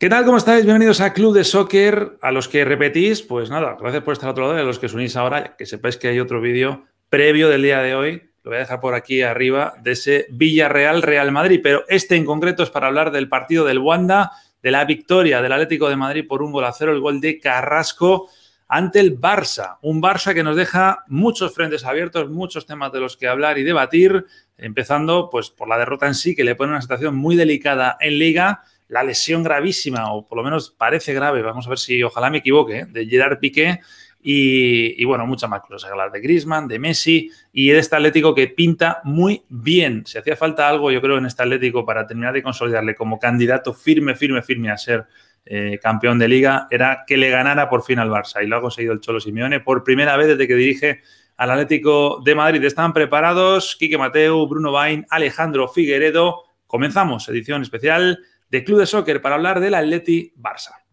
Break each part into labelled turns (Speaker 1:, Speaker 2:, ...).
Speaker 1: ¿Qué tal? ¿Cómo estáis? Bienvenidos a Club de Soccer. A los que repetís, pues nada, gracias por estar al otro lado. Y a los que os unís ahora, que sepáis que hay otro vídeo previo del día de hoy. Lo voy a dejar por aquí arriba de ese Villarreal-Real Madrid. Pero este en concreto es para hablar del partido del Wanda, de la victoria del Atlético de Madrid por un gol a cero, el gol de Carrasco ante el Barça. Un Barça que nos deja muchos frentes abiertos, muchos temas de los que hablar y debatir, empezando pues por la derrota en sí, que le pone una situación muy delicada en Liga la lesión gravísima, o por lo menos parece grave, vamos a ver si ojalá me equivoque, ¿eh? de Gerard Piqué. Y, bueno, muchas más cosas. Hablar de Grisman, de Messi y de este Atlético que pinta muy bien. Si hacía falta algo, yo creo, en este Atlético para terminar de consolidarle como candidato firme, firme, firme a ser eh, campeón de liga, era que le ganara por fin al Barça. Y lo ha conseguido el Cholo Simeone por primera vez desde que dirige al Atlético de Madrid. Están preparados Quique Mateo, Bruno Bain, Alejandro Figueredo. Comenzamos, edición especial de Club de Soccer para hablar del Atleti Barça.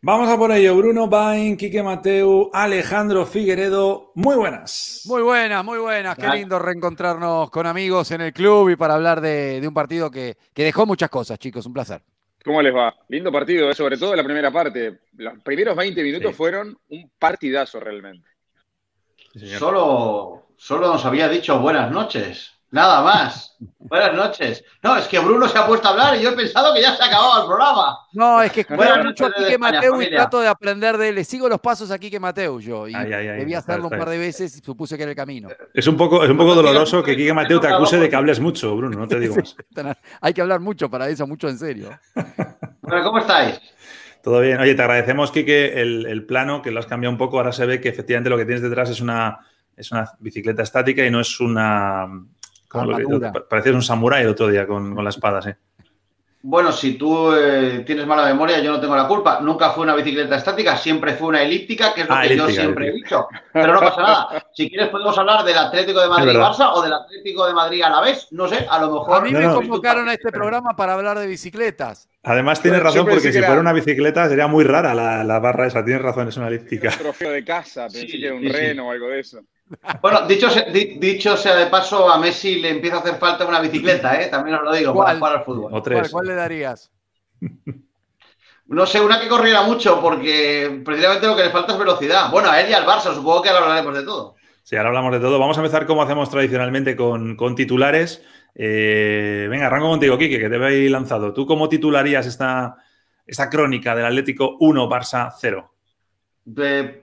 Speaker 1: Vamos a por ello. Bruno Bain, Quique Mateu, Alejandro Figueredo. Muy buenas.
Speaker 2: Muy buenas, muy buenas. Qué lindo reencontrarnos con amigos en el club y para hablar de, un partido que, dejó muchas cosas, chicos. Un placer.
Speaker 3: ¿Cómo les va? Lindo partido, eh, sobre todo la primera parte. Los primeros 20 minutos fueron un partidazo realmente.
Speaker 4: solo, solo nos había dicho buenas noches. Nada más. Buenas noches. No, es que Bruno se ha puesto a hablar y yo he pensado que ya se acababa el programa.
Speaker 2: No, es que escucho mucho a Quique Mateo y trato de aprender de él. Le sigo los pasos a Quique Mateo yo. Y debía hacerlo un par de veces y supuse que era el camino.
Speaker 1: Es un poco, es un poco doloroso que Quique Mateo te acuse de que hables mucho, Bruno, no te digo más.
Speaker 2: Hay que hablar mucho para eso, mucho en serio.
Speaker 4: Bueno, ¿cómo estáis?
Speaker 1: Todo bien. Oye, te agradecemos, Quique, el, el plano, que lo has cambiado un poco. Ahora se ve que efectivamente lo que tienes detrás es una, es una bicicleta estática y no es una Parecías un samurái el otro día con, con la espada, sí.
Speaker 4: Bueno, si tú eh, tienes mala memoria, yo no tengo la culpa. Nunca fue una bicicleta estática, siempre fue una elíptica, que es lo ah, que yo siempre he dicho. Pero no pasa nada. Si quieres, podemos hablar del Atlético de Madrid-Barça o del Atlético de Madrid a la vez. No sé, a lo mejor.
Speaker 2: A mí me convocaron a este programa para hablar de bicicletas.
Speaker 1: Además, tienes razón, porque si fuera una bicicleta sería muy rara la, barra esa. Tienes razón, es una elíptica.
Speaker 3: Un trofeo de casa, pensé que era un reno o algo de eso.
Speaker 4: Bueno, dicho, dicho sea de paso, a Messi le empieza a hacer falta una bicicleta, ¿eh? también os lo digo, para jugar al fútbol.
Speaker 2: ¿Cuál, le darías?
Speaker 4: No sé, una que corriera mucho, porque precisamente lo que le falta es velocidad. Bueno, a él y al Barça, supongo que ahora hablaremos de todo.
Speaker 1: Sí, ahora hablamos de todo. Vamos a empezar como hacemos tradicionalmente con, titulares. Eh, venga, arranco contigo, Kike, que te ahí lanzado. ¿Tú cómo titularías esta, esta crónica del Atlético 1, Barça 0?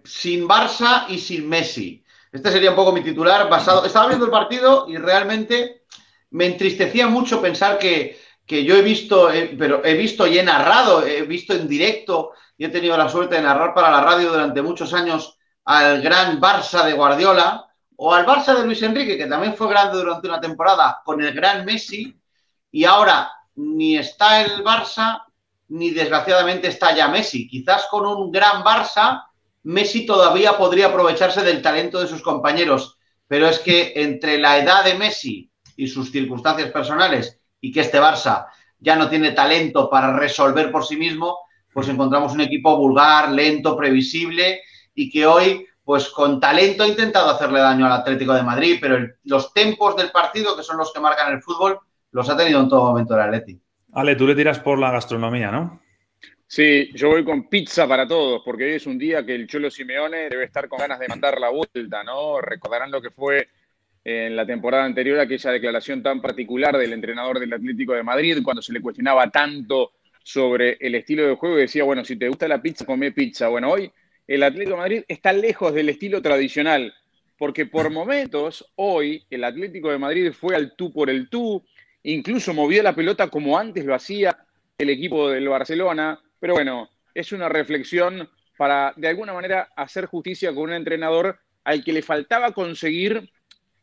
Speaker 4: sin Barça y sin Messi. Este sería un poco mi titular basado. Estaba viendo el partido y realmente me entristecía mucho pensar que, yo he visto, eh, pero he visto y he narrado, he visto en directo y he tenido la suerte de narrar para la radio durante muchos años al gran Barça de Guardiola o al Barça de Luis Enrique, que también fue grande durante una temporada con el gran Messi y ahora ni está el Barça ni desgraciadamente está ya Messi. Quizás con un gran Barça Messi todavía podría aprovecharse del talento de sus compañeros, pero es que entre la edad de Messi y sus circunstancias personales y que este Barça ya no tiene talento para resolver por sí mismo, pues encontramos un equipo vulgar, lento, previsible y que hoy, pues con talento ha intentado hacerle daño al Atlético de Madrid, pero los tempos del partido, que son los que marcan el fútbol, los ha tenido en todo momento el Atleti.
Speaker 1: Ale, tú le tiras por la gastronomía, ¿no?
Speaker 3: Sí, yo voy con pizza para todos, porque hoy es un día que el Cholo Simeone debe estar con ganas de mandar la vuelta, ¿no? Recordarán lo que fue en la temporada anterior aquella declaración tan particular del entrenador del Atlético de Madrid, cuando se le cuestionaba tanto sobre el estilo de juego y decía, bueno, si te gusta la pizza, come pizza. Bueno, hoy el Atlético de Madrid está lejos del estilo tradicional, porque por momentos hoy el Atlético de Madrid fue al tú por el tú, incluso movía la pelota como antes lo hacía el equipo del Barcelona. Pero bueno, es una reflexión para de alguna manera hacer justicia con un entrenador al que le faltaba conseguir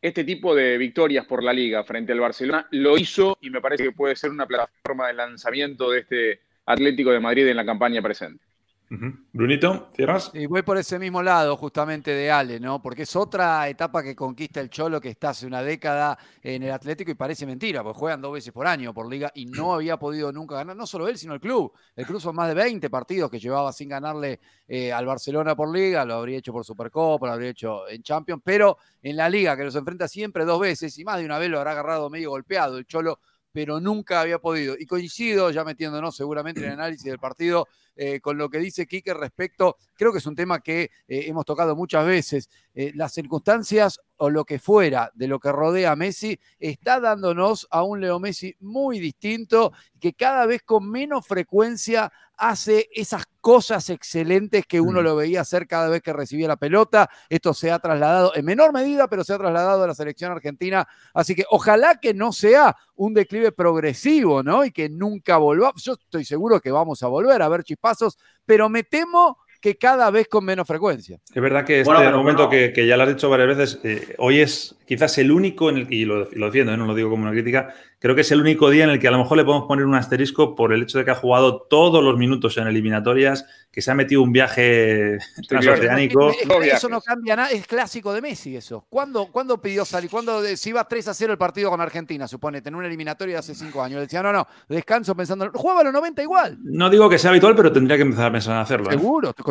Speaker 3: este tipo de victorias por la liga frente al Barcelona. Lo hizo y me parece que puede ser una plataforma de lanzamiento de este Atlético de Madrid en la campaña presente.
Speaker 1: Brunito, ¿cierras?
Speaker 2: Y voy por ese mismo lado, justamente de Ale, ¿no? Porque es otra etapa que conquista el Cholo que está hace una década en el Atlético y parece mentira, porque juegan dos veces por año por liga y no había podido nunca ganar, no solo él, sino el club. El club son más de 20 partidos que llevaba sin ganarle eh, al Barcelona por liga, lo habría hecho por Supercopa, lo habría hecho en Champions, pero en la liga que los enfrenta siempre dos veces y más de una vez lo habrá agarrado medio golpeado el Cholo pero nunca había podido. Y coincido, ya metiéndonos seguramente en el análisis del partido, eh, con lo que dice Quique respecto, creo que es un tema que eh, hemos tocado muchas veces, eh, las circunstancias o lo que fuera de lo que rodea a Messi está dándonos a un Leo Messi muy distinto, que cada vez con menos frecuencia hace esas cosas excelentes que uno mm. lo veía hacer cada vez que recibía la pelota. Esto se ha trasladado en menor medida, pero se ha trasladado a la selección argentina. Así que ojalá que no sea un declive progresivo, ¿no? Y que nunca volva. Yo estoy seguro que vamos a volver a ver chispazos, pero me temo que cada vez con menos frecuencia.
Speaker 1: Es verdad que este momento que, ya lo has dicho varias veces, eh, hoy es quizás el único, en el, y lo, lo defiendo, eh, no lo digo como una crítica, creo que es el único día en el que a lo mejor le podemos poner un asterisco por el hecho de que ha jugado todos los minutos en eliminatorias, que se ha metido un viaje transoceánico.
Speaker 2: eso no cambia nada, es clásico de Messi eso. ¿Cuándo, pidió salir? ¿Cuándo se iba 3 a 0 el partido con Argentina, supone, en una eliminatoria de hace 5 años? Le decía, no, no, descanso pensando, jugaba a los 90 igual.
Speaker 1: No digo que sea habitual, pero tendría que empezar a pensar en hacerlo.
Speaker 2: ¿eh?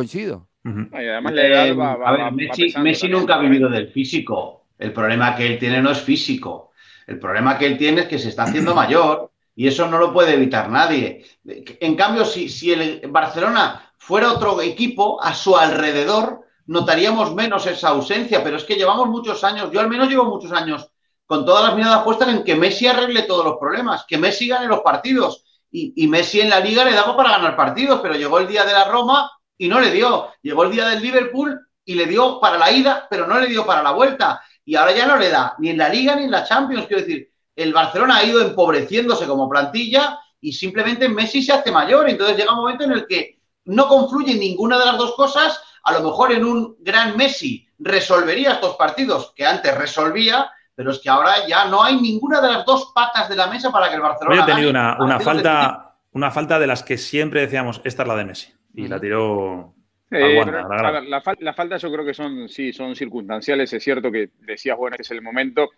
Speaker 2: Coincido.
Speaker 4: además eh, a ver, Messi, Messi nunca ha vivido del físico. El problema que él tiene no es físico el problema que él tiene es que se está haciendo mayor y eso no lo puede evitar nadie. En cambio, si, si el Barcelona fuera otro equipo, a su alrededor notaríamos menos esa ausencia, pero es que llevamos muchos años, yo al menos llevo muchos años con todas las miradas puestas en que Messi arregle todos los problemas, que Messi gane los partidos. Y, y, Messi en la liga le daba para ganar partidos, pero llegó el día de la Roma y no le dio. Llegó el día del Liverpool y le dio para la ida, pero no le dio para la vuelta y ahora ya no le da ni en la Liga ni en la Champions. Quiero decir, el Barcelona ha ido empobreciéndose como plantilla y simplemente Messi se hace mayor. Entonces llega un momento en el que no confluye ninguna de las dos cosas. A lo mejor en un gran Messi resolvería estos partidos que antes resolvía, pero es que ahora ya no hay ninguna de las dos patas de la mesa para que el Barcelona.
Speaker 1: ha tenido una, falta, una falta de las que siempre decíamos, esta es la de Messi. Y la tiró
Speaker 3: la, falta yo creo que son, sí, son circunstanciales. Es cierto que decías, bueno, este es el momento.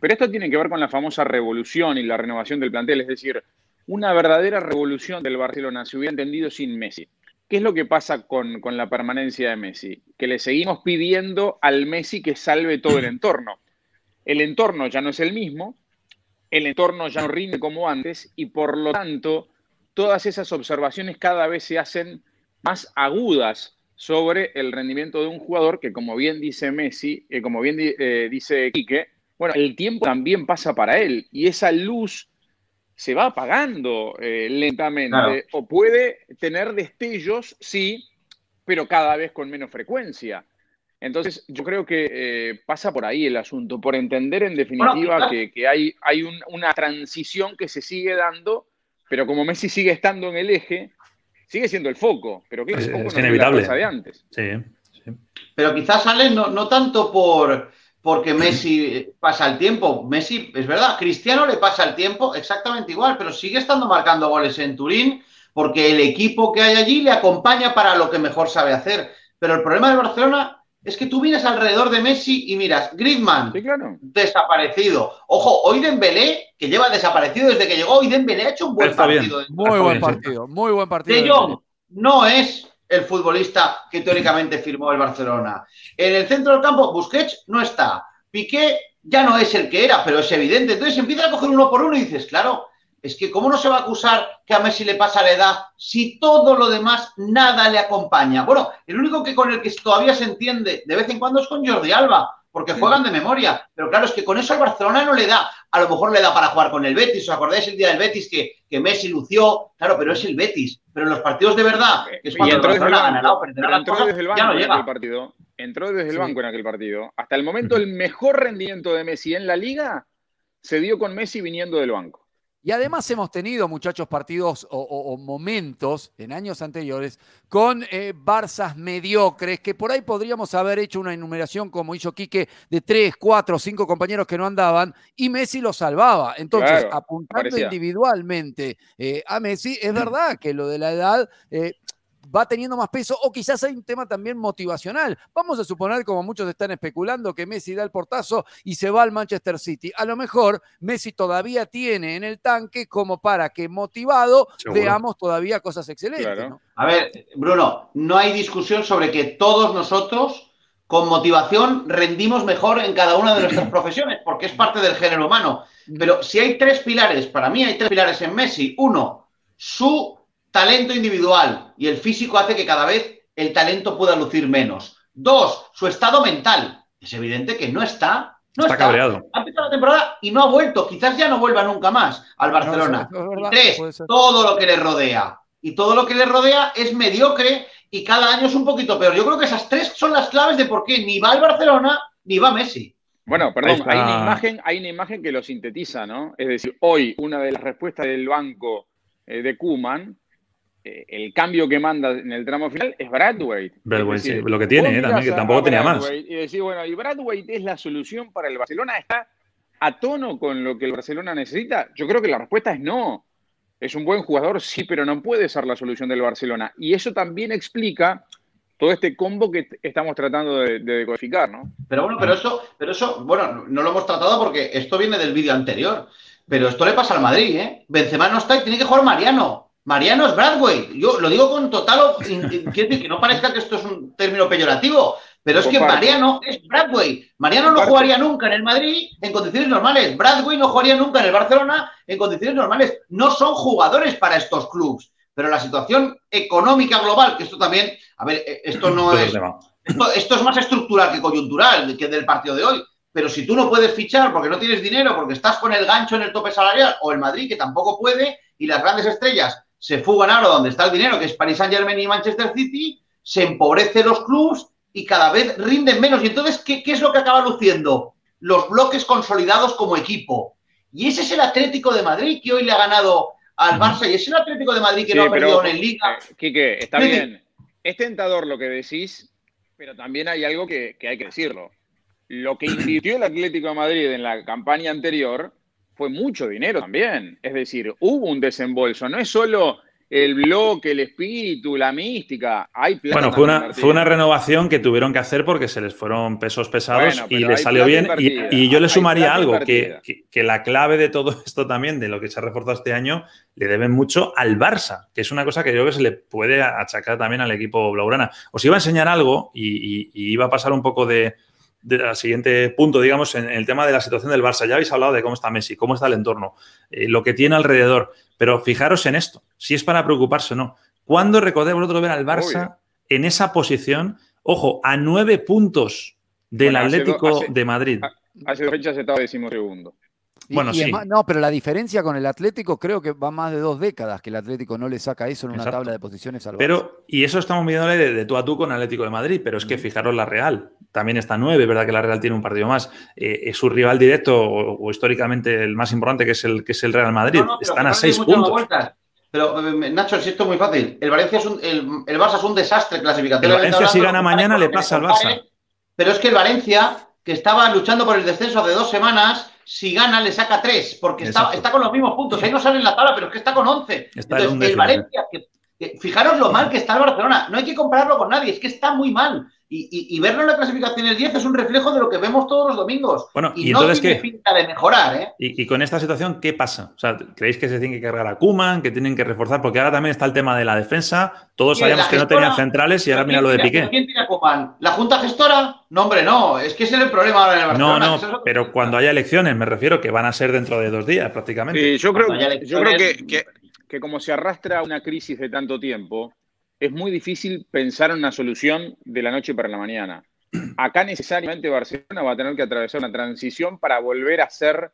Speaker 3: Pero esto tiene que ver con la famosa revolución y la renovación del plantel. Es decir, una verdadera revolución del Barcelona se hubiera entendido sin Messi. ¿Qué es lo que pasa con, con la permanencia de Messi? Que le seguimos pidiendo al Messi que salve todo el entorno. El entorno ya no es el mismo, el entorno ya no rinde como antes y por lo tanto todas esas observaciones cada vez se hacen más agudas sobre el rendimiento de un jugador que, como bien dice Messi, eh, como bien eh, dice Quique, bueno, el tiempo también pasa para él y esa luz se va apagando eh, lentamente o puede tener destellos, sí, pero cada vez con menos frecuencia. Entonces, yo creo que pasa por ahí el asunto, por entender en definitiva que, hay, hay una transición que se sigue dando, pero como Messi sigue estando en el eje, sigue siendo el foco, pero que es,
Speaker 1: inevitable.
Speaker 3: de antes.
Speaker 1: Sí,
Speaker 4: Pero quizás sale no, tanto por porque Messi pasa el tiempo. Messi, es verdad, Cristiano le pasa el tiempo exactamente igual, pero sigue estando marcando goles en Turín porque el equipo que hay allí le acompaña para lo que mejor sabe hacer. Pero el problema de Barcelona es que tú vienes alrededor de Messi y miras, Griezmann, desaparecido. Ojo, hoy Dembélé, que lleva desaparecido desde que llegó, hoy Dembélé ha hecho un buen partido.
Speaker 2: Muy buen partido, muy buen partido.
Speaker 4: De Jong no es el futbolista que teóricamente firmó el Barcelona. En el centro del campo, Busquets no está. Piqué ya no es el que era, pero es evidente. Entonces empieza a coger uno por uno y dices, claro, es que ¿cómo no se va a acusar que a Messi le pasa la edad si todo lo demás nada le acompaña? Bueno, el único que con el que todavía se entiende de vez en cuando es con Jordi Alba, porque juegan de memoria. Pero claro, es que con eso al Barcelona no le da. A lo mejor le da para jugar con el Betis. ¿Os acordáis el día del Betis que, que Messi lució? Claro, pero es el Betis. Pero en los partidos de verdad, es cuando
Speaker 3: el Barcelona ha ganado, entró desde el banco en aquel partido. Entró desde el banco en aquel partido. Hasta el momento, el mejor rendimiento de Messi en la liga se dio con Messi viniendo del banco.
Speaker 2: Y además hemos tenido, muchachos, partidos o, momentos en años anteriores con eh, Barzas mediocres, que por ahí podríamos haber hecho una enumeración como hizo Quique de tres, cuatro, cinco compañeros que no andaban y Messi los salvaba. Entonces, apuntando individualmente eh, a Messi, es verdad que lo de la edad eh, va teniendo más peso o quizás hay un tema también motivacional. Vamos a suponer, como muchos están especulando, que Messi da el portazo y se va al Manchester City. A lo mejor Messi todavía tiene en el tanque como para que motivado veamos todavía cosas excelentes.
Speaker 4: A ver, Bruno, no hay discusión sobre que todos nosotros con motivación rendimos mejor en cada una de nuestras profesiones, porque es parte del género humano. Pero si hay tres pilares, para mí hay tres pilares en Messi. Uno, su talento individual y el físico hace que cada vez el talento pueda lucir menos. Dos, su estado mental. Es evidente que no está. No está, cabreado. Ha empezado la temporada y no ha vuelto. Quizás ya no vuelva nunca más al Barcelona. tres, todo lo que le rodea. Y todo lo que le rodea es mediocre y cada año es un poquito peor. Yo creo que esas tres son las claves de por qué ni va el Barcelona ni va Messi.
Speaker 3: Bueno, perdón, hay una, imagen, hay una imagen que lo sintetiza, ¿no? Es decir, hoy una de las respuestas del banco eh, de Kuman el cambio que manda en el tramo final es Bradway.
Speaker 1: lo que tiene, eh, también, que tampoco tenía más.
Speaker 3: Y decir, bueno, y Bradway es la solución para el Barcelona, ¿está a tono con lo que el Barcelona necesita? Yo creo que la respuesta es no. Es un buen jugador, sí, pero no puede ser la solución del Barcelona. Y eso también explica todo este combo que estamos tratando de, decodificar, ¿no?
Speaker 4: Pero bueno, pero eso, pero eso, bueno, no lo hemos tratado porque esto viene del vídeo anterior. Pero esto le pasa al Madrid, ¿eh? Benzema no está y tiene que jugar Mariano. Mariano es Bradway. Yo lo digo con total. que no parezca que esto es un término peyorativo, pero es que Mariano es Bradway. Mariano no jugaría nunca en el Madrid en condiciones normales. Bradway no jugaría nunca en el Barcelona en condiciones normales. No son jugadores para estos clubes. Pero la situación económica global, que esto también, a ver, eh, esto no es. Esto, esto es más estructural que coyuntural, que del partido de hoy. Pero si tú no puedes fichar porque no tienes dinero, porque estás con el gancho en el tope salarial, o el Madrid, que tampoco puede, y las grandes estrellas se fugan ahora donde está el dinero, que es Paris Saint Germain y Manchester City, se empobrecen los clubs y cada vez rinden menos. Y entonces, ¿qué, es lo que acaba luciendo? Los bloques consolidados como equipo. Y ese es el Atlético de Madrid que hoy le ha ganado al Barça y es el Atlético de Madrid que no ha perdido en Liga.
Speaker 3: Eh, Quique, está bien. Es tentador lo que decís, pero también hay algo que, que hay que decirlo. Lo que invirtió el Atlético de Madrid en la campaña anterior fue mucho dinero también. Es decir, hubo un desembolso. No es solo el bloque, el espíritu, la mística. Hay
Speaker 1: bueno, fue una, fue una, renovación que tuvieron que hacer porque se les fueron pesos pesados y les salió bien. Y, yo le sumaría algo, que, que, la clave de todo esto también, de lo que se ha reforzado este año, le deben mucho al Barça, que es una cosa que yo creo que se le puede achacar también al equipo Blaugrana. Os iba a enseñar algo y iba a pasar un poco de, al siguiente punto, digamos, en, el tema de la situación del Barça. Ya habéis hablado de cómo está Messi, cómo está el entorno, eh, lo que tiene alrededor. Pero fijaros en esto, si es para preocuparse o no. ¿Cuándo recordé vosotros ver al Barça en esa posición? Ojo, a nueve puntos del Atlético de Madrid.
Speaker 3: Hace dos fechas estaba segundo
Speaker 2: bueno, sí. no, pero la diferencia con el Atlético creo que va más de dos décadas que el Atlético no le saca eso en una tabla de posiciones al
Speaker 1: Pero, y eso estamos midiéndole de, tú a tú con Atlético de Madrid, pero es que fijaros la Real, también está nueve, ¿verdad? Que la Real tiene un partido más. Eh, es su rival directo o, históricamente el más importante, que es el, que es el Real Madrid. Están a seis puntos.
Speaker 4: Pero, eh, Nacho, si esto es muy fácil. El Valencia es un, el, el Barça es un desastre clasificatorio.
Speaker 1: El Valencia, si gana mañana, le pasa al Barça.
Speaker 4: Pero es que el Valencia, que estaba luchando por el descenso hace dos semanas, si gana le saca tres, porque está, está, con los mismos puntos. Ahí no sale en la tabla, pero es que está con 11. Entonces, el Valencia, fijaros lo mal que está el Barcelona. No hay que compararlo con nadie, es que está muy mal. Y, verlo en la clasificación del 10 es un reflejo de lo que vemos todos los domingos.
Speaker 1: Bueno,
Speaker 4: y,
Speaker 1: no tiene
Speaker 4: pinta de mejorar, ¿eh?
Speaker 1: Y, con esta situación, ¿qué pasa? O sea, ¿creéis que se tiene que cargar a Kuman, que tienen que reforzar? Porque ahora también está el tema de la defensa. Todos sabíamos que no tenían centrales y ahora mira lo de Piqué.
Speaker 4: ¿Quién tira Kuman? ¿La Junta Gestora? No, hombre, no. Es que ese es el problema ahora en el Barcelona.
Speaker 1: No, no, pero cuando haya elecciones, me refiero que van a ser dentro de dos días prácticamente.
Speaker 3: Sí, yo creo, yo creo que, que como se arrastra una crisis de tanto tiempo, es muy difícil pensar en una solución de la noche para la mañana. Acá necesariamente Barcelona va a tener que atravesar una transición para volver a ser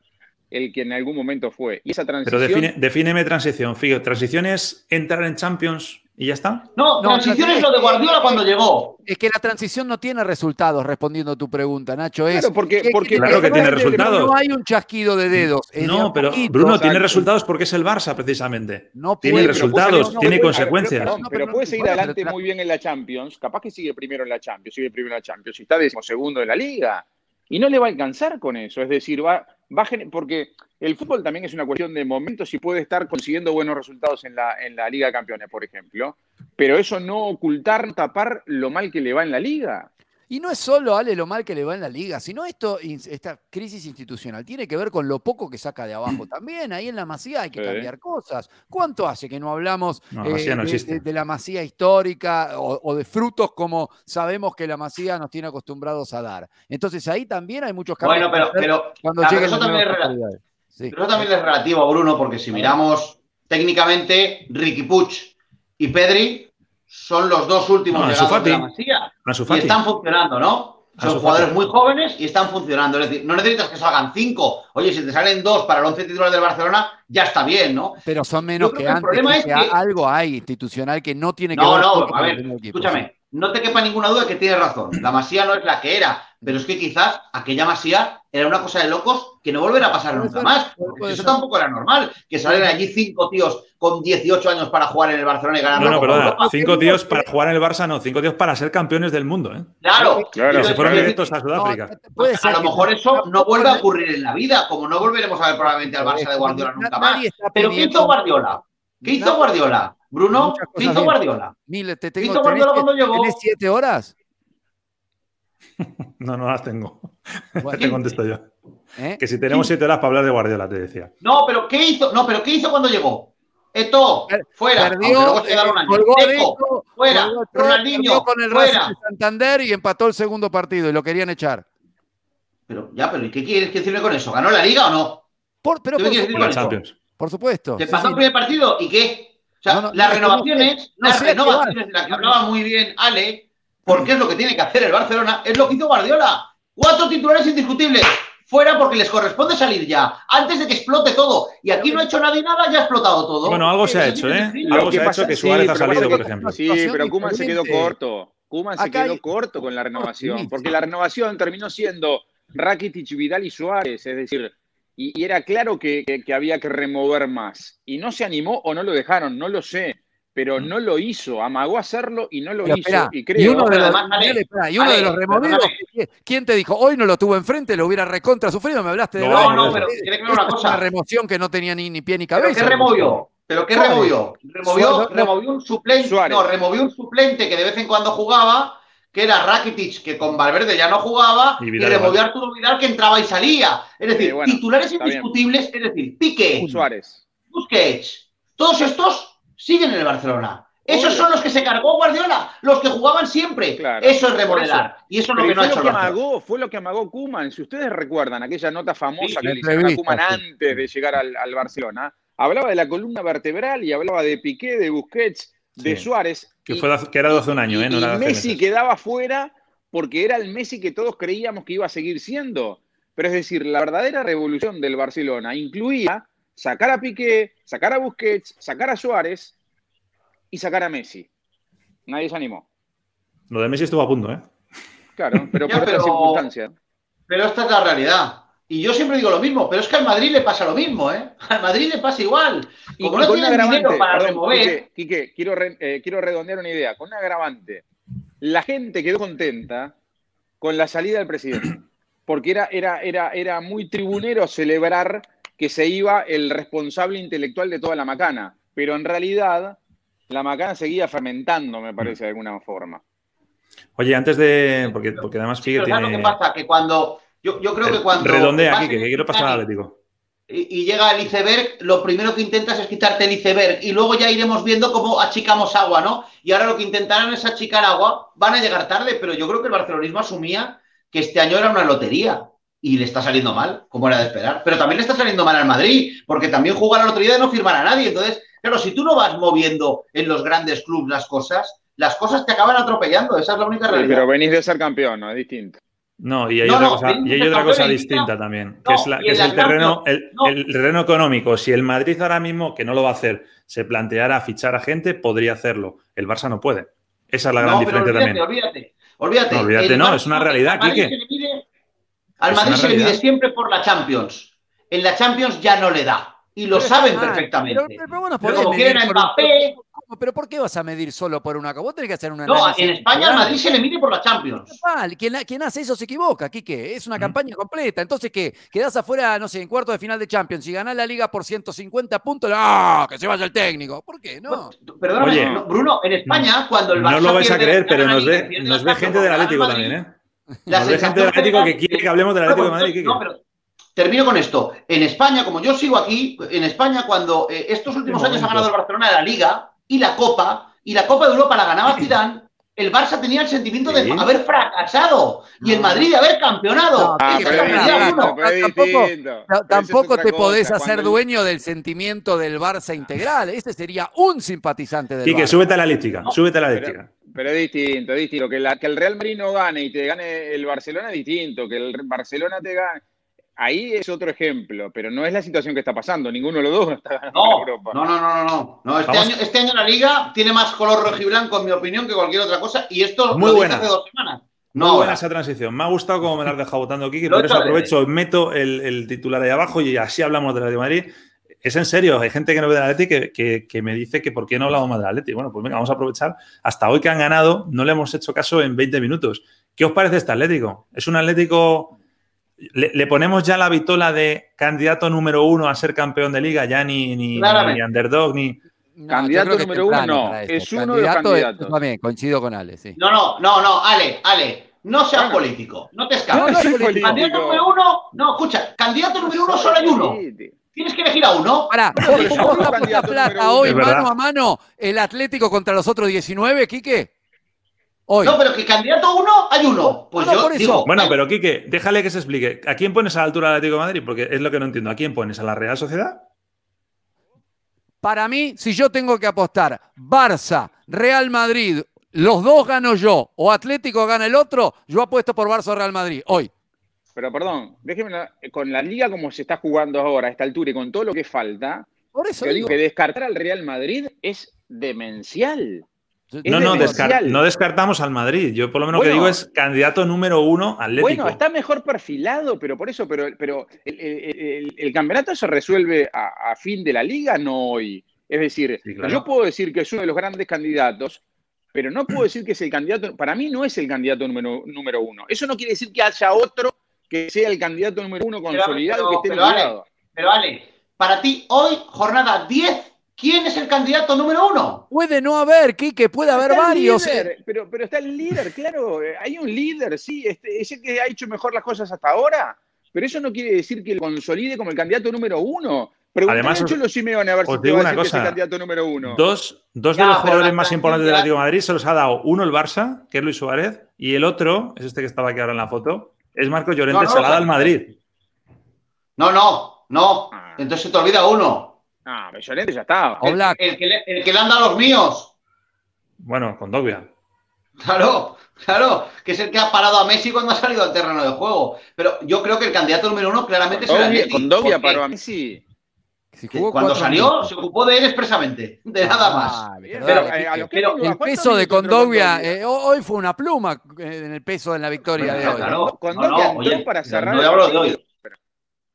Speaker 3: el que en algún momento fue. Y esa transición...
Speaker 1: Pero define, defíneme transición, Figo. ¿Transición es entrar en Champions ¿Y ya está?
Speaker 4: No,
Speaker 2: No,
Speaker 4: transición
Speaker 2: transi-
Speaker 4: es lo de Guardiola cuando llegó.
Speaker 2: Es que la transición no tiene resultados, respondiendo a tu pregunta, Nacho. Es
Speaker 3: Claro, porque-
Speaker 2: que-
Speaker 3: porque-
Speaker 1: Claro que tiene resultados.
Speaker 2: No hay un chasquido de dedos.
Speaker 1: No, pero
Speaker 2: poquito.
Speaker 1: Bruno tiene resultados porque es el Barça, precisamente.
Speaker 2: No
Speaker 1: tiene resultados,
Speaker 2: no,
Speaker 1: tiene
Speaker 2: puede-
Speaker 1: consecuencias.
Speaker 3: Perdón, pero puede seguir adelante muy bien en la Champions. Capaz que sigue primero en la Champions, sigue primero en la Champions. Y está decimosegundo en la Liga. Y no le va a alcanzar con eso. Es decir, va, va porque el fútbol también es una cuestión de momentos y puede estar consiguiendo buenos resultados en la, en la Liga de Campeones, por ejemplo. Pero eso no ocultar, tapar lo mal que le va en la Liga.
Speaker 2: Y no es solo, Ale, lo mal que le va en la liga, sino esto, esta crisis institucional tiene que ver con lo poco que saca de abajo también. Ahí en la masía hay que
Speaker 3: Sí.
Speaker 2: cambiar cosas. ¿Cuánto hace que no hablamos
Speaker 1: No, no
Speaker 2: de,
Speaker 1: existe.
Speaker 2: de- de la masía histórica o, o de frutos como sabemos que la masía nos tiene acostumbrados a dar? Entonces ahí también hay muchos cambios
Speaker 4: Bueno, pero, pero,
Speaker 2: cuando
Speaker 4: pero
Speaker 2: lleguen
Speaker 4: eso también es.
Speaker 2: Sí.
Speaker 4: pero eso también es relativo, Bruno, porque si miramos técnicamente, Ricky Puig y Pedri son los dos últimos
Speaker 1: No,
Speaker 4: llegados de la. Masía.
Speaker 1: Ansu
Speaker 4: Y están funcionando, ¿no? Son
Speaker 1: Ansu
Speaker 4: jugadores
Speaker 1: Fati.
Speaker 4: muy jóvenes y están funcionando. Es decir, no necesitas que salgan cinco. Oye, si te salen dos para el once titular del Barcelona, ya está bien, ¿no?
Speaker 2: Pero son menos que
Speaker 4: que el
Speaker 2: antes.
Speaker 4: problema es
Speaker 2: que
Speaker 4: que-
Speaker 2: algo hay institucional que no tiene que
Speaker 4: No,
Speaker 2: ver
Speaker 4: no,
Speaker 2: con
Speaker 4: a ver,
Speaker 2: equipo,
Speaker 4: escúchame, no te quepa ninguna duda que tienes razón. La Masía no es la que era, pero es que quizás aquella Masía era una cosa de locos que no volverá a pasar
Speaker 2: Puede
Speaker 4: nunca
Speaker 2: ser,
Speaker 4: más. Porque eso
Speaker 2: ser.
Speaker 4: tampoco era normal. Que salieran allí cinco tíos con 18 años para jugar en el Barcelona y ganar
Speaker 1: No,
Speaker 4: la
Speaker 1: no,
Speaker 4: Copa
Speaker 1: perdona.
Speaker 4: Europa.
Speaker 1: Cinco tíos para jugar en el Barça, no. Cinco tíos para ser campeones del mundo, ¿eh?
Speaker 4: Claro,
Speaker 3: Claro.
Speaker 1: Que se fueron directos a Sudáfrica.
Speaker 2: No, puede
Speaker 4: a lo mejor eso no vuelve a ocurrir en la vida, como no volveremos a ver probablemente al Barça de Guardiola nunca más. Pero ¿qué hizo Guardiola? ¿Qué hizo
Speaker 2: Na-
Speaker 4: Bruno? ¿qué
Speaker 2: bien.
Speaker 4: Guardiola?
Speaker 2: Mil, te
Speaker 4: ¿Qué
Speaker 2: tengo,
Speaker 4: hizo
Speaker 2: tenés,
Speaker 4: Guardiola cuando llegó?
Speaker 2: tenés siete horas.
Speaker 1: No, no las tengo.
Speaker 2: Bueno,
Speaker 1: Te contesto yo.
Speaker 2: ¿eh?
Speaker 1: Que si tenemos siete horas para hablar de Guardiola, te decía.
Speaker 4: No, pero ¿qué hizo? No, pero ¿qué hizo cuando llegó? Eto, fuera.
Speaker 2: Perdió, eh, colgó
Speaker 4: Deco, fuera.
Speaker 2: colgó todo,
Speaker 4: Ronaldinho,
Speaker 2: perdió con el
Speaker 4: fuera.
Speaker 2: De Santander y empató el segundo partido y lo querían echar.
Speaker 4: Pero ya, pero ¿y qué quieres que decirme con eso? ¿Ganó la liga o no?
Speaker 2: Por, pero
Speaker 4: ¿Qué
Speaker 2: por,
Speaker 4: quieres
Speaker 2: su-
Speaker 1: En
Speaker 4: decir
Speaker 1: la
Speaker 4: con eso?
Speaker 1: Champions.
Speaker 2: por supuesto.
Speaker 4: ¿Te
Speaker 2: sí,
Speaker 4: pasó
Speaker 2: sí.
Speaker 4: el primer partido y qué? O sea,
Speaker 2: No, no,
Speaker 4: las
Speaker 2: no,
Speaker 4: renovaciones,
Speaker 2: no
Speaker 4: las renovaciones de las que hablaba muy bien Ale, porque es lo que tiene que hacer el Barcelona, es lo que hizo Guardiola. Cuatro titulares indiscutibles. Fuera porque les corresponde salir ya, antes de que explote todo. Y aquí no ha hecho nadie nada, ya ha explotado todo.
Speaker 1: Bueno, algo se ha hecho, ¿eh? Algo se
Speaker 3: que
Speaker 1: ha
Speaker 3: pasa-
Speaker 1: hecho que
Speaker 3: sí,
Speaker 1: Suárez ha
Speaker 3: pero
Speaker 1: salido, por ejemplo.
Speaker 3: Sí, pero Kuman se quedó corto. Kuman se quedó
Speaker 2: hay-
Speaker 3: corto con la renovación,
Speaker 2: Sí.
Speaker 3: porque la renovación terminó siendo Rakitic, Vidal y Suárez, es decir, y, y era claro que, que- que había que remover más. Y no se animó o no lo dejaron, no lo sé, pero no lo hizo, amagó hacerlo y no lo
Speaker 2: Pero
Speaker 3: hizo.
Speaker 2: espera,
Speaker 3: y
Speaker 2: y
Speaker 3: creo
Speaker 2: uno de los, espera, y uno
Speaker 4: Ale,
Speaker 2: de los removidos. ¿quién te dijo? Hoy no lo tuvo enfrente, lo hubiera recontra sufrido, me hablaste de
Speaker 1: No,
Speaker 2: Brian.
Speaker 1: no,
Speaker 4: pero que una cosa.
Speaker 2: una remoción que no tenía ni, ni pie ni
Speaker 4: ¿Pero
Speaker 2: cabeza.
Speaker 4: qué removió? ¿Pero qué removió? Removió,
Speaker 2: Suárez, no.
Speaker 4: removió un suplente.
Speaker 3: Suárez.
Speaker 4: No, removió un suplente que de vez en cuando jugaba, que era Rakitic, que con Valverde ya no jugaba,
Speaker 1: Y
Speaker 4: y,
Speaker 1: Vidal
Speaker 4: removió
Speaker 1: igual.
Speaker 4: a Arturo Vidal, que entraba y salía. Es decir,
Speaker 3: Sí, bueno,
Speaker 4: titulares
Speaker 3: bien.
Speaker 4: indiscutibles, es decir, Piqué,
Speaker 3: Suárez.
Speaker 4: Busquets, todos estos siguen en el Barcelona. Esos
Speaker 3: Obvio.
Speaker 4: son los que se cargó Guardiola, los que jugaban siempre.
Speaker 3: Claro.
Speaker 4: Eso es remodelar. Y eso es lo que no ha
Speaker 3: fue
Speaker 4: hecho
Speaker 3: lo que amagó, fue lo que amagó Kuman. Si ustedes recuerdan aquella nota famosa
Speaker 4: Sí,
Speaker 3: que
Speaker 2: la
Speaker 3: le hicieron a Kuman antes de llegar al, al Barcelona, hablaba de la columna vertebral y hablaba de Piqué, de Busquets, de
Speaker 1: Sí.
Speaker 3: Suárez.
Speaker 1: Que,
Speaker 3: y-
Speaker 1: fue que era de hace un año,
Speaker 3: y-
Speaker 1: ¿eh? No
Speaker 3: y
Speaker 1: era
Speaker 3: Messi
Speaker 1: meses.
Speaker 3: quedaba fuera porque era el Messi que todos creíamos que iba a seguir siendo. Pero es decir, la verdadera revolución del Barcelona incluía sacar a Piqué, sacar a Busquets, sacar a Suárez y sacar a Messi. Nadie se animó.
Speaker 1: Lo de Messi estuvo a punto, ¿eh?
Speaker 3: Claro, pero
Speaker 4: Ya,
Speaker 3: por
Speaker 4: pero-
Speaker 3: otras circunstancias.
Speaker 4: Pero esta es la realidad. Y yo siempre digo lo mismo, pero es que al Madrid le pasa lo mismo, ¿eh? Al Madrid le pasa igual.
Speaker 3: Y,
Speaker 4: Como no
Speaker 3: agravante,
Speaker 4: dinero para
Speaker 3: perdón,
Speaker 4: remover,
Speaker 3: Quique, Quique, quiero, re- eh, quiero redondear una idea. Con un agravante, la gente quedó contenta con la salida del presidente, porque era, era, era, era muy tribunero celebrar que se iba el responsable intelectual de toda la macana, pero en realidad la macana seguía fermentando, me parece, de alguna forma.
Speaker 1: Oye, antes de. Porque, porque además
Speaker 4: Sí,
Speaker 1: Pique
Speaker 4: pero ¿sabes lo
Speaker 1: tiene.
Speaker 4: que pasa? Que cuando. Yo, yo creo que cuando.
Speaker 1: Redondea aquí, que quiero pasar al Atlético.
Speaker 4: Y, y llega el iceberg, lo primero que intentas es quitarte el iceberg. Y luego ya iremos viendo cómo achicamos agua, ¿no? Y ahora lo que intentarán es achicar agua. Van a llegar tarde, pero yo creo que el barcelonismo asumía que este año era una lotería. Y le está saliendo mal, como era de esperar. Pero también le está saliendo mal al Madrid, porque también jugar a la lotería de no firmar a nadie. Entonces, claro, si tú no vas moviendo en los grandes clubes las cosas, las cosas te acaban atropellando. Esa es la única
Speaker 3: Sí,
Speaker 4: realidad.
Speaker 3: pero venís de ser campeón, ¿no? Es distinto.
Speaker 1: No, y hay
Speaker 4: No,
Speaker 1: otra
Speaker 4: no,
Speaker 1: cosa, y hay otra cosa distinta también, que
Speaker 4: No,
Speaker 1: es, la- que el terreno, el,
Speaker 4: no.
Speaker 1: el terreno económico. Si el Madrid ahora mismo, que no lo va a hacer, se planteara fichar a gente, podría hacerlo. El Barça no puede. Esa es la gran diferencia
Speaker 4: olvídate,
Speaker 1: también.
Speaker 4: olvídate. Olvídate.
Speaker 1: No, olvídate,
Speaker 4: El
Speaker 1: no,
Speaker 4: Barça-
Speaker 1: es una realidad,
Speaker 4: al Madrid
Speaker 1: Quique.
Speaker 4: se le mide- Al Madrid se le mide siempre por la Champions. En la Champions ya no le da. Y lo
Speaker 2: Pero
Speaker 4: saben perfectamente.
Speaker 2: Pero, pero
Speaker 4: Pero como quieren a Mbappé-.
Speaker 2: ¿Pero por qué vas a medir solo por una cosa? Vos tenés que hacer una
Speaker 4: No, en España al Madrid se le mide por la Champions.
Speaker 2: Mal, quien, quien hace eso se equivoca, Quique. Es una
Speaker 1: Mm.
Speaker 2: campaña completa. Entonces, ¿qué? Quedás afuera, no sé, en cuarto de final de Champions y ganás la liga por 150 puntos. ¡Ah! Que se vaya el técnico. ¿Por qué? No.
Speaker 4: Perdóname,
Speaker 1: Oye,
Speaker 4: no, Bruno, en España, cuando el Barça
Speaker 1: No lo vais a creer, pero
Speaker 4: gana
Speaker 1: nos
Speaker 4: Liga
Speaker 1: ve, nos gente del Atlético
Speaker 4: Madrid,
Speaker 1: también, ¿eh?
Speaker 4: la
Speaker 1: Nos ve gente del Atlético que quiere que hablemos del
Speaker 4: No,
Speaker 1: Atlético de
Speaker 4: pues,
Speaker 1: Madrid. Quique.
Speaker 4: No, pero termino con esto. En España, como yo sigo aquí, en España, cuando eh, estos últimos años ha ganado el Barcelona la Liga y la Copa, y la Copa de Europa la ganaba Zidane, el Barça tenía el sentimiento
Speaker 1: Sí.
Speaker 4: de haber fracasado y el. Madrid de haber campeonado.
Speaker 2: No,
Speaker 3: Ah, pero distinto,
Speaker 2: tampoco-
Speaker 3: es
Speaker 2: Tampoco te
Speaker 3: cosa.
Speaker 2: podés hacer dueño del sentimiento del Barça integral. Ese sería un simpatizante del
Speaker 1: Quique,
Speaker 2: Barça.
Speaker 1: súbete a la elíptica,
Speaker 4: No,
Speaker 1: súbete a la
Speaker 3: pero-
Speaker 1: elíptica.
Speaker 3: Pero es distinto, es distinto. Que, la- que el Real Madrid no gane y te gane el Barcelona es distinto. Que el Barcelona te gane. Ahí es otro ejemplo, pero no es la situación que está pasando. Ninguno de los dos está ganando
Speaker 4: No,
Speaker 3: Europa.
Speaker 4: no, no, no, no, este, año, este año la liga tiene más color rojiblanco, en mi opinión, que cualquier otra cosa. Y esto
Speaker 1: Muy
Speaker 4: lo dije
Speaker 1: buena.
Speaker 4: hace dos semanas.
Speaker 1: Muy
Speaker 4: No,
Speaker 1: buena esa transición. Me ha gustado cómo me la has dejado votando, Kiki.
Speaker 4: Lo
Speaker 1: Por eso
Speaker 4: de
Speaker 1: aprovecho, meto el, el titular ahí abajo y así hablamos del Atlético de Madrid. Es en serio, hay gente que no ve del Atlético que, que, que me dice que por qué no hablamos más del Atlético. Bueno, pues venga, vamos a aprovechar. Hasta hoy que han ganado, no le hemos hecho caso en 20 minutos. ¿Qué os parece este Atlético? ¿Es un Atlético... Le, le ponemos ya la vitola de candidato número uno a ser campeón de liga, ya ni, ni, underdog, ni...
Speaker 2: No,
Speaker 3: Candidato número uno, no,
Speaker 2: para
Speaker 3: es uno de los
Speaker 2: Candidato,
Speaker 3: candidatos.
Speaker 2: yo también, coincido con Ale, sí.
Speaker 4: No, no, no, no, Ale, Ale, no seas
Speaker 3: Bueno.
Speaker 4: político, no te escapes.
Speaker 3: no soy
Speaker 2: Candidato
Speaker 3: político.
Speaker 4: Candidato número uno, no, escucha, candidato número uno solo hay uno. Tienes que elegir a uno.
Speaker 2: Pará,
Speaker 3: No,
Speaker 2: ¿vos,
Speaker 3: pero
Speaker 2: vos
Speaker 3: yo
Speaker 2: vas
Speaker 3: soy
Speaker 2: a
Speaker 3: candidato
Speaker 2: plata hoy, mano a mano, el Atlético contra los otros 19, Quique? Hoy.
Speaker 4: No, pero que candidato uno hay uno. Pues
Speaker 2: No,
Speaker 4: yo
Speaker 2: por eso.
Speaker 4: digo,
Speaker 1: Bueno, pero Quique, déjale que se explique. ¿A quién pones a la altura del Atlético de Madrid? Porque es lo que no entiendo. ¿A quién pones? ¿A la Real Sociedad?
Speaker 2: Para mí, si yo tengo que apostar Barça, Real Madrid, los dos gano yo, o Atlético gana el otro, yo apuesto por Barça o Real Madrid. Hoy.
Speaker 3: Pero perdón, déjeme con la liga como se está jugando ahora a esta altura y con todo lo que falta,
Speaker 2: Por eso
Speaker 3: yo digo
Speaker 2: digo.
Speaker 3: que descartar al Real Madrid es demencial.
Speaker 1: No, no,
Speaker 3: demencial.
Speaker 1: descar- no descartamos al Madrid. Yo por lo menos lo que
Speaker 3: Bueno.
Speaker 1: digo es candidato número uno Atlético.
Speaker 3: Bueno, está mejor perfilado, pero por eso, pero, pero el, el- el- el campeonato se resuelve a, a fin de la liga, no hoy. Es decir,
Speaker 1: Sí, claro.
Speaker 3: yo puedo decir que es uno de los grandes candidatos, pero no puedo decir que es el candidato, para mí no es el candidato número, número uno. Eso no quiere decir que haya otro que sea el candidato número uno
Speaker 4: Pero-
Speaker 3: consolidado
Speaker 4: pero-
Speaker 3: que esté
Speaker 4: pero, Ale. Pero Ale, para ti hoy, jornada 10, ¿quién es el candidato número uno?
Speaker 2: Puede no haber, Quique, puede haber
Speaker 3: Está el
Speaker 2: varios.
Speaker 3: líder,
Speaker 2: eh.
Speaker 3: pero, pero está el líder, claro. eh, Hay un líder, sí. Este, ese que ha hecho mejor las cosas hasta ahora. Pero eso no quiere decir que lo consolide como el candidato número uno. Preguntale
Speaker 1: Además,
Speaker 3: a
Speaker 1: os-
Speaker 3: Cholo Simeone a ver
Speaker 1: os
Speaker 3: si te va a
Speaker 1: una
Speaker 3: decir que es el
Speaker 1: cosa.
Speaker 3: candidato número uno.
Speaker 1: Dos, dos de los jugadores más importantes del Atlético de Madrid se los ha dado uno el Barça, que es Luis Suárez, y el otro, es este que estaba aquí ahora en la foto, es Marcos Llorente,
Speaker 4: No, no,
Speaker 1: se la ha dado
Speaker 4: no.
Speaker 1: al Madrid.
Speaker 4: No, no, no.
Speaker 3: Ah.
Speaker 4: Entonces se te olvida uno.
Speaker 3: Ah, pero Llorente ya estaba.
Speaker 2: Black.
Speaker 4: El que, le, el que le han dado los míos.
Speaker 1: Bueno, con Dogbia.
Speaker 4: Claro, claro, que es el que ha parado a Messi cuando ha salido al terreno de juego. Pero yo creo que el candidato número uno claramente es el
Speaker 3: Dogbia- con Dogbia paró a Messi.
Speaker 2: Si
Speaker 4: que
Speaker 2: jugó
Speaker 4: cuando salió
Speaker 2: minutos.
Speaker 4: se ocupó de él expresamente, de nada más.
Speaker 2: Ah,
Speaker 3: Bien,
Speaker 2: pero
Speaker 3: pero,
Speaker 2: dale,
Speaker 3: eh, a
Speaker 4: pero
Speaker 2: El
Speaker 3: ¿cuántos
Speaker 2: peso de Condovia, eh, hoy fue una pluma eh, en el peso de la victoria de hoy.
Speaker 4: claro.
Speaker 3: Con
Speaker 4: No, no, oye,
Speaker 3: para cerrar
Speaker 4: no
Speaker 3: el
Speaker 4: hablo de hoy.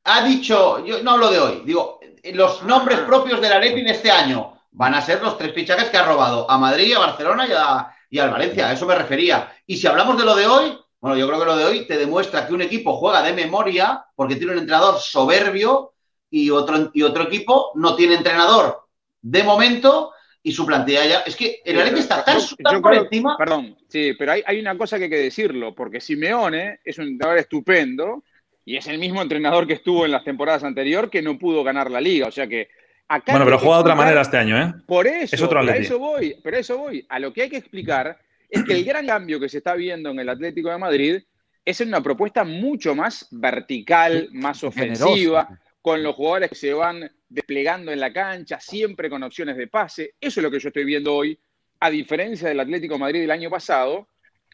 Speaker 4: Ha dicho, yo no hablo de hoy, digo, los nombres
Speaker 3: Ah.
Speaker 4: propios del Atleti de este año van a ser los tres fichajes que ha robado a Madrid, a Barcelona y, a, y al Valencia, a eso me refería. Y si hablamos de lo de hoy, bueno, yo creo que lo de hoy te demuestra que un equipo juega de memoria porque tiene un entrenador soberbio y otro, y otro equipo no tiene entrenador de momento y su plantilla ya. Es que el Atleti está tan,
Speaker 3: Yo-
Speaker 4: tan
Speaker 3: yo
Speaker 4: por
Speaker 3: creo-
Speaker 4: encima.
Speaker 3: Perdón, sí, pero hay, hay una cosa que hay que decirlo, porque Simeone es un entrenador estupendo y es el mismo entrenador que estuvo en las temporadas anteriores que no pudo ganar la liga. O sea que acá.
Speaker 1: Bueno, pero juega de otra manera este año, ¿eh?
Speaker 3: Por eso,
Speaker 1: Es otro
Speaker 3: a eso voy, pero a eso voy. A lo que hay que explicar es que el gran cambio que se está viendo en el Atlético de Madrid es en una propuesta mucho más vertical, más
Speaker 2: Generoso.
Speaker 3: ofensiva, con los jugadores que se van desplegando en la cancha, siempre con opciones de pase. Eso es lo que yo estoy viendo hoy, a diferencia del Atlético de Madrid del año pasado,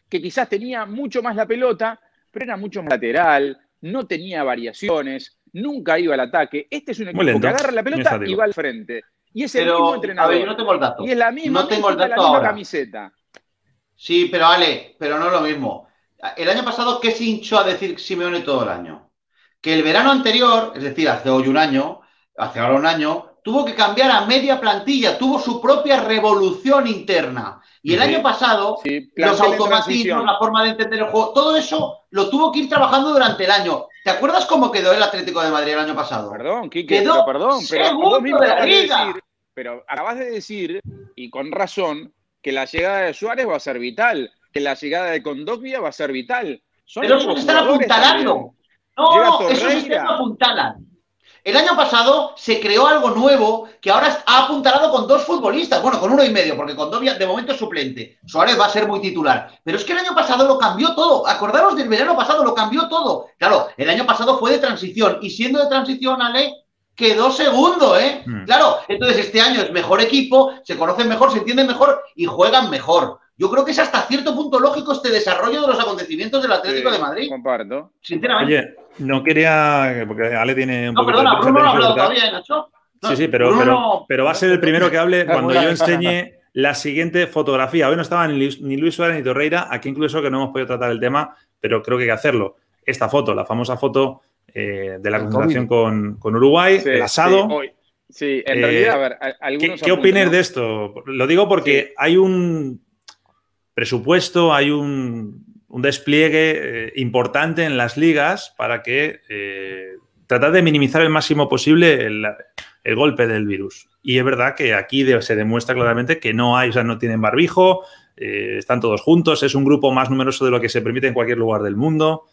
Speaker 3: que quizás tenía mucho más la pelota, pero era mucho más lateral, no tenía variaciones, nunca iba al ataque. Este es un equipo
Speaker 1: lento,
Speaker 3: que agarra la pelota y va al frente. Y es el
Speaker 4: Pero,
Speaker 3: mismo
Speaker 4: a
Speaker 3: entrenador.
Speaker 4: ver, yo no tengo el dato.
Speaker 3: Y es la misma,
Speaker 4: No tengo el
Speaker 3: México,
Speaker 4: dato
Speaker 3: la misma
Speaker 4: ahora.
Speaker 3: camiseta.
Speaker 4: Sí, pero Ale, pero no es lo mismo. El año pasado, ¿qué se hinchó a decir Simeone todo el año? Que el verano anterior, es decir, hace hoy un año, hace ahora un año, tuvo que cambiar a media plantilla, tuvo su propia revolución interna. Y el
Speaker 1: Sí.
Speaker 4: año pasado,
Speaker 3: Sí,
Speaker 4: los automatismos, la forma de entender el juego, todo eso lo tuvo que ir trabajando durante el año. ¿Te acuerdas cómo quedó el Atlético de Madrid el año pasado?
Speaker 3: Perdón, Quique,
Speaker 4: Quedó
Speaker 3: pero perdón, pero mismo
Speaker 4: de la
Speaker 3: acabas de
Speaker 4: liga.
Speaker 3: decir, pero acabas de decir, y con razón, que la llegada de Suárez va a ser vital, que la llegada de Condogbia va a ser vital. Son
Speaker 4: Pero se están apuntalando.
Speaker 3: también.
Speaker 4: No,
Speaker 3: Llega
Speaker 4: no, eso
Speaker 3: Torreira.
Speaker 4: se está apuntalan. El año pasado se creó algo nuevo que ahora ha apuntalado con dos futbolistas, bueno, con uno y medio, porque con Dobia de momento es suplente. Suárez va a ser muy titular. Pero es que el año pasado lo cambió todo. Acordaros del verano pasado, lo cambió todo. Claro, el año pasado fue de transición y siendo de transición, Ale, quedó segundo, ¿eh?
Speaker 1: Mm.
Speaker 4: Claro, entonces este año es mejor equipo, se conocen mejor, se entienden mejor y juegan mejor. Yo creo que es hasta cierto punto lógico este desarrollo de los acontecimientos del Atlético
Speaker 3: Sí,
Speaker 4: de Madrid,
Speaker 3: Comparto.
Speaker 4: sinceramente.
Speaker 1: Oye, no quería, porque Ale tiene un
Speaker 4: No,
Speaker 1: poquito
Speaker 4: perdona,
Speaker 1: de
Speaker 4: Bruno no ha hablado todavía, ¿eh, Nacho? No,
Speaker 1: Sí, sí, pero,
Speaker 4: Bruno
Speaker 1: pero,
Speaker 4: no-
Speaker 1: pero va a ser el primero que hable cuando yo enseñe la siguiente fotografía. Hoy no estaban ni Luis, ni Luis Suárez ni Torreira, aquí incluso que no hemos podido tratar el tema, pero creo que hay que hacerlo. Esta foto, la famosa foto eh, de la concentración con, con Uruguay,
Speaker 3: Sí,
Speaker 1: el asado.
Speaker 3: sí, hoy- sí, en
Speaker 1: Eh,
Speaker 3: realidad, a ver, a-
Speaker 1: ¿Qué,
Speaker 3: algunos
Speaker 1: qué
Speaker 3: apuntes,
Speaker 1: opinas
Speaker 3: ¿no?
Speaker 1: de esto? Lo digo porque hay un presupuesto, hay un, un despliegue eh, importante en las ligas para que eh, tratar de minimizar el máximo posible el, el golpe del virus. Y es verdad que aquí de- se demuestra claramente que no hay, o sea, no tienen barbijo, eh, están todos juntos, es un grupo más numeroso de lo que se permite en cualquier lugar del mundo.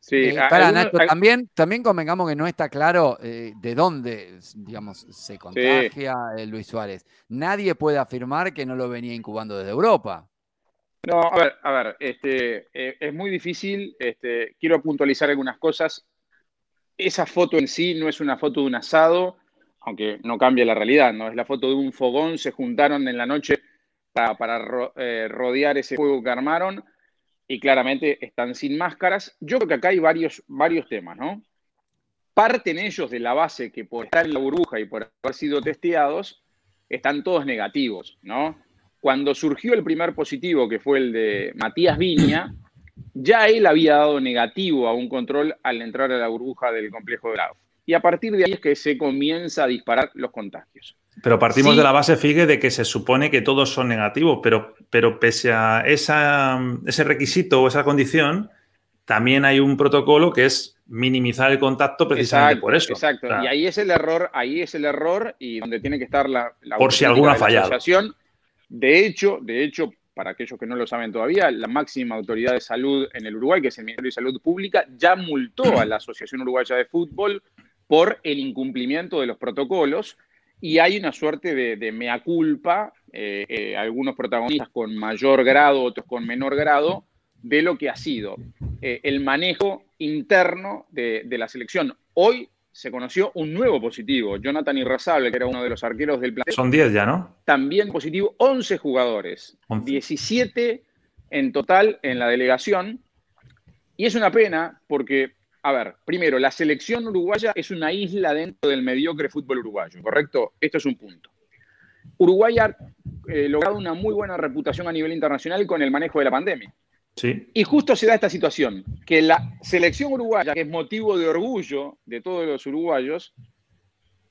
Speaker 3: Sí,
Speaker 2: Eh,
Speaker 3: a-
Speaker 2: pará,
Speaker 3: algunos-
Speaker 2: Nacho, también, también convengamos que no está claro eh, de dónde, digamos, se contagia Luis Suárez. Nadie puede afirmar que no lo venía incubando desde Europa.
Speaker 3: No, a ver, a ver, este, eh, es muy difícil. Este, quiero puntualizar algunas cosas. Esa foto en sí no es una foto de un asado, aunque no cambia la realidad, ¿no? Es la foto de un fogón, se juntaron en la noche para, eh, rodear ese fuego que armaron y claramente están sin máscaras. Yo creo que acá hay varios, varios temas, ¿no? Parten ellos de la base que por estar en la burbuja y por haber sido testeados, están todos negativos, ¿no? Cuando surgió el primer positivo, que fue el de Matías Viña, ya él había dado negativo a un control al entrar a la burbuja del complejo de Lago. Y a partir de ahí es que se comienza a disparar los contagios.
Speaker 1: Pero partimos
Speaker 3: Sí.
Speaker 1: de la base, Figue, de que se supone que todos son negativos, pero, pero pese a esa, ese requisito o esa condición, también hay un protocolo que es minimizar el contacto precisamente
Speaker 3: Exacto,
Speaker 1: por eso.
Speaker 3: Exacto.
Speaker 1: O sea,
Speaker 3: y ahí es el error, ahí es el error y donde tiene que estar la, la
Speaker 1: Por si
Speaker 3: la
Speaker 1: fallado.
Speaker 3: De hecho, de hecho, para aquellos que no lo saben todavía, la máxima autoridad de salud en el Uruguay, que es el Ministerio de Salud Pública, ya multó a la Asociación Uruguaya de Fútbol por el incumplimiento de los protocolos y hay una suerte de, de mea culpa, eh, eh, algunos protagonistas con mayor grado, otros con menor grado, de lo que ha sido eh, el manejo interno de la selección. Hoy se conoció un nuevo positivo, Jonathan Irrazable, que era uno de los arqueros del planeta,
Speaker 1: Son 10 ya, ¿no?
Speaker 3: también positivo, 11 jugadores,
Speaker 1: 11.
Speaker 3: 17 en total en la delegación. Y es una pena porque, a ver, primero, la selección uruguaya es una isla dentro del mediocre fútbol uruguayo, ¿correcto? Esto es un punto. Uruguay ha eh, logrado una muy buena reputación a nivel internacional con el manejo de la pandemia. Y justo se da esta situación, que la selección uruguaya, que es motivo de orgullo de todos los uruguayos,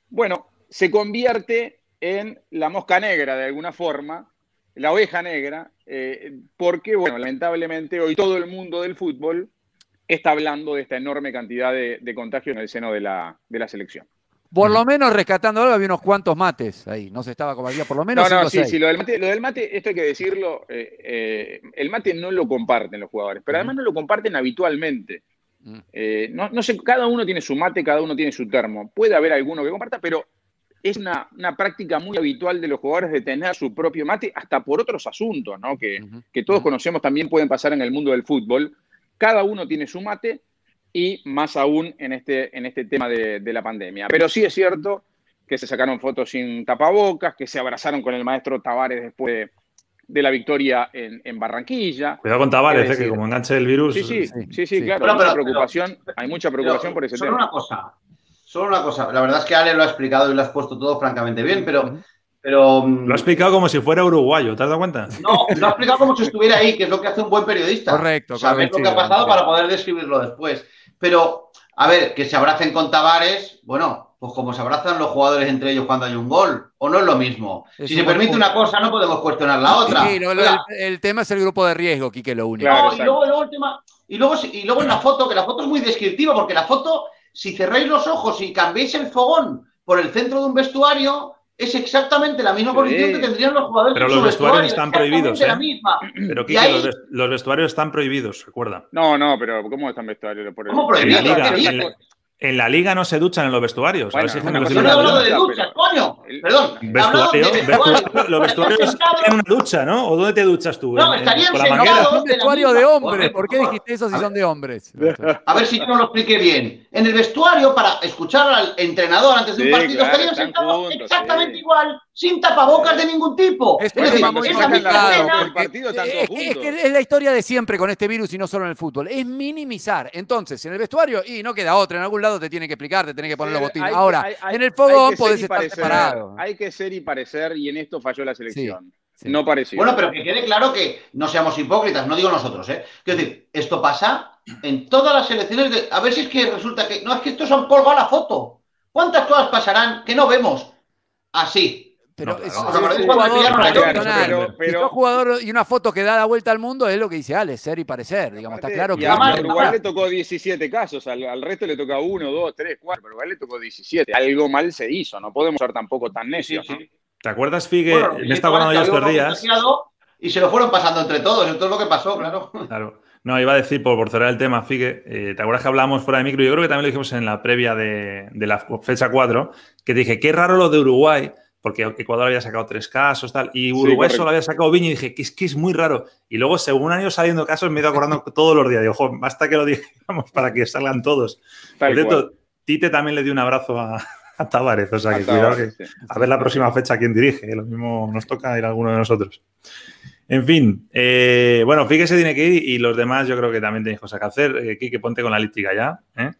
Speaker 3: bueno, se convierte en la mosca negra de alguna forma, la oveja negra, eh, porque, bueno, lamentablemente hoy todo el mundo del fútbol está hablando de esta enorme cantidad de, de contagios en el seno de la, de la selección.
Speaker 2: Por lo menos rescatando algo, había unos cuantos mates ahí. No se estaba como había por lo menos.
Speaker 3: No, no, sí, sí, lo del mate, lo del mate, esto hay que decirlo, eh, eh, el mate no lo comparten los jugadores, pero además no lo comparten habitualmente. Eh, no, no sé, cada uno tiene su mate, cada uno tiene su termo. Puede haber alguno que comparta, pero es una, una práctica muy habitual de los jugadores de tener su propio mate, hasta por otros asuntos, ¿no? Que, que todos conocemos también pueden pasar en el mundo del fútbol. Cada uno tiene su mate y más aún en este, en este tema de, de la pandemia. Pero sí es cierto que se sacaron fotos sin tapabocas, que se abrazaron con el maestro Tavares después de, de la victoria en, en Barranquilla.
Speaker 1: Cuidado con Tavares,
Speaker 3: Es
Speaker 1: eh, que como enganche el virus.
Speaker 3: Sí, sí,
Speaker 2: Sí,
Speaker 3: sí, sí,
Speaker 2: sí.
Speaker 3: claro.
Speaker 4: Pero,
Speaker 3: hay mucha
Speaker 4: pero-
Speaker 3: preocupación, hay mucha preocupación
Speaker 4: Pero
Speaker 3: por ese
Speaker 4: solo
Speaker 3: tema.
Speaker 4: una cosa, solo una cosa. La verdad es que Ale lo ha explicado y lo has puesto todo francamente bien, pero, pero mm,
Speaker 1: Lo ha explicado como si fuera uruguayo, ¿te has dado cuenta?
Speaker 4: no, lo ha explicado como si estuviera ahí, que es lo que hace un buen periodista.
Speaker 2: Correcto,
Speaker 4: Saber
Speaker 2: correcto,
Speaker 4: lo que ha pasado
Speaker 2: sí.
Speaker 4: para poder describirlo después. Pero, a ver, que se abracen con Tavares, bueno, pues como se abrazan los jugadores entre ellos cuando hay un gol, o no es lo mismo.
Speaker 2: Es
Speaker 4: si se permite
Speaker 2: punto.
Speaker 4: una cosa, no podemos cuestionar la otra.
Speaker 2: Sí, no, el, el tema es el grupo de riesgo, Quique, lo único.
Speaker 3: Claro,
Speaker 4: No, y luego, luego el tema- y luego, y luego en la foto, que la foto es muy descriptiva, porque la foto, si cerráis los ojos y cambiáis el fogón por el centro de un vestuario, es exactamente la misma
Speaker 3: Sí.
Speaker 4: posición que tendrían los jugadores
Speaker 1: Pero los vestuarios
Speaker 4: vestuario,
Speaker 1: están prohibidos, ¿eh?
Speaker 4: la misma.
Speaker 1: Pero Kike,
Speaker 4: ahí-
Speaker 1: los, ves- los vestuarios están prohibidos, recuerda.
Speaker 3: No, no, pero ¿cómo están vestuarios? Por el-
Speaker 4: ¿Cómo
Speaker 1: En la, liga,
Speaker 4: ¿Qué
Speaker 1: en, la, en la liga no se duchan en los vestuarios. a ver
Speaker 3: Bueno,
Speaker 1: si hay
Speaker 3: una
Speaker 1: gente que
Speaker 4: Yo
Speaker 1: lo
Speaker 4: no he hablado
Speaker 1: en
Speaker 4: de
Speaker 3: ducha,
Speaker 4: duchas,
Speaker 3: pero-
Speaker 4: coño. Perdón.
Speaker 1: Vestuario,
Speaker 4: de
Speaker 1: vestuario, los vestuarios
Speaker 4: Sentado-
Speaker 1: tienen una ducha, ¿no? ¿O dónde te duchas tú?
Speaker 4: No,
Speaker 1: ¿En- en-
Speaker 4: estarían
Speaker 1: ¿Con la
Speaker 4: sentados.
Speaker 1: manguera?
Speaker 2: Es un vestuario de hombres. ¿Por qué dijiste eso si
Speaker 4: A ver.
Speaker 2: son de hombres?
Speaker 4: A ver si yo no lo expliqué bien. En el vestuario, para escuchar al entrenador antes de un
Speaker 3: Sí,
Speaker 4: partido,
Speaker 3: claro,
Speaker 4: estarían sentados exactamente
Speaker 3: sí.
Speaker 4: igual, sin tapabocas de ningún tipo.
Speaker 2: Es
Speaker 4: decir,
Speaker 2: muy
Speaker 3: todos
Speaker 2: es, que- es
Speaker 3: juntos.
Speaker 2: que es la historia de siempre con este virus y no solo en el fútbol. Es minimizar. Entonces, en el vestuario, y no queda otra. En algún lado te tiene que explicar, te tiene que poner los botines.
Speaker 3: Hay
Speaker 2: Ahora,
Speaker 3: hay- hay-
Speaker 2: en el fogón podés estar
Speaker 3: parecer,
Speaker 2: separado.
Speaker 3: Hay que ser y parecer, y en esto falló la selección.
Speaker 2: sí.
Speaker 3: No pareció.
Speaker 4: Bueno, pero que quede claro que no seamos hipócritas, no digo nosotros, ¿eh? Quiero decir, esto pasa en todas las selecciones de. A ver si es que resulta que. No, es que estos han colgado la foto. ¿Cuántas cosas pasarán que no vemos? Así.
Speaker 2: Pero
Speaker 1: No, claro.
Speaker 2: eso-
Speaker 1: ¿Os
Speaker 2: si
Speaker 4: acordáis
Speaker 2: sos
Speaker 4: cuando
Speaker 2: jugador y una foto que da la vuelta al mundo es lo que dice Ale, ser y parecer. Digamos, está claro
Speaker 3: y
Speaker 2: que.
Speaker 3: a
Speaker 4: Además,
Speaker 3: Uruguay le tocó 17 casos, al, al resto le toca 1, 2, 3, 4, pero a Uruguay le tocó 17. Algo mal se hizo, no podemos ser tampoco tan necios. ¿no?
Speaker 1: ¿Te acuerdas, Figue?
Speaker 4: Bueno,
Speaker 1: está acordando yo
Speaker 4: había
Speaker 1: estos días.
Speaker 4: Y se lo fueron pasando entre todos, esto es lo que pasó, claro.
Speaker 1: Claro. No, iba a decir, por, por cerrar el tema, Figue, eh, ¿te acuerdas que hablamos fuera de micro? Yo creo que también lo dijimos en la previa de, de la fecha 4, que te dije, qué raro lo de Uruguay, porque Ecuador había sacado tres casos, tal, y Uruguay solo había sacado Viña, y dije, que es que es muy raro. Y luego, según han ido saliendo casos, me he ido acordando todos los días. Digo, "Jo, basta que lo digamos para que salgan todos.
Speaker 3: Tal
Speaker 1: Por cierto. Tite también le dio un abrazo a, a Tavares, o sea que cuidado que
Speaker 3: sí.
Speaker 1: a ver la próxima fecha quién dirige, lo mismo nos toca ir a alguno de nosotros. En fin, eh, bueno, Figue se tiene que ir y los demás yo creo que también tenéis cosas que hacer. Eh, Quique, ponte con la elíptica ya. ¿eh?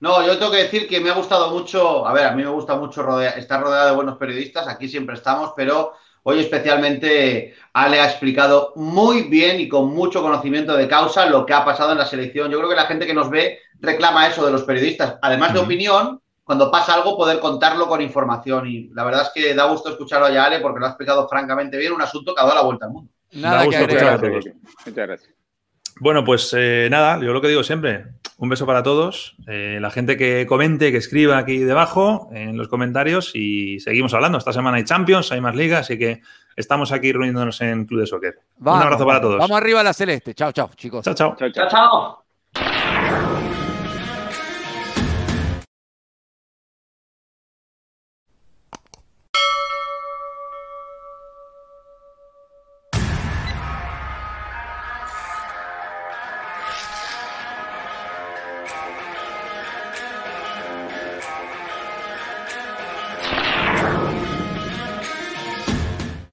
Speaker 4: No, yo tengo que decir que me ha gustado mucho, a ver, a mí me gusta mucho rodea- estar rodeado de buenos periodistas, aquí siempre estamos, pero hoy especialmente Ale ha explicado muy bien y con mucho conocimiento de causa lo que ha pasado en la selección. Yo creo que la gente que nos ve reclama eso de los periodistas, además de opinión, cuando pasa algo poder contarlo con información y la verdad es que da gusto escucharlo ya Ale porque lo ha explicado francamente bien, un asunto que ha dado la vuelta al mundo.
Speaker 2: Nada que
Speaker 1: a
Speaker 2: agregar.
Speaker 3: Muchas gracias.
Speaker 1: Bueno, pues eh, nada, yo lo que digo siempre, un beso para todos, eh, la gente que comente, que escriba aquí debajo en los comentarios y seguimos hablando. Esta semana hay Champions, hay más ligas, así que estamos aquí reuniéndonos en Club de Soccer.
Speaker 2: Vamos,
Speaker 1: un abrazo para todos.
Speaker 2: Vamos arriba a la celeste. Chao, chao, chicos.
Speaker 1: Chao, chao.
Speaker 3: Chao, chao.
Speaker 4: Chao, chao.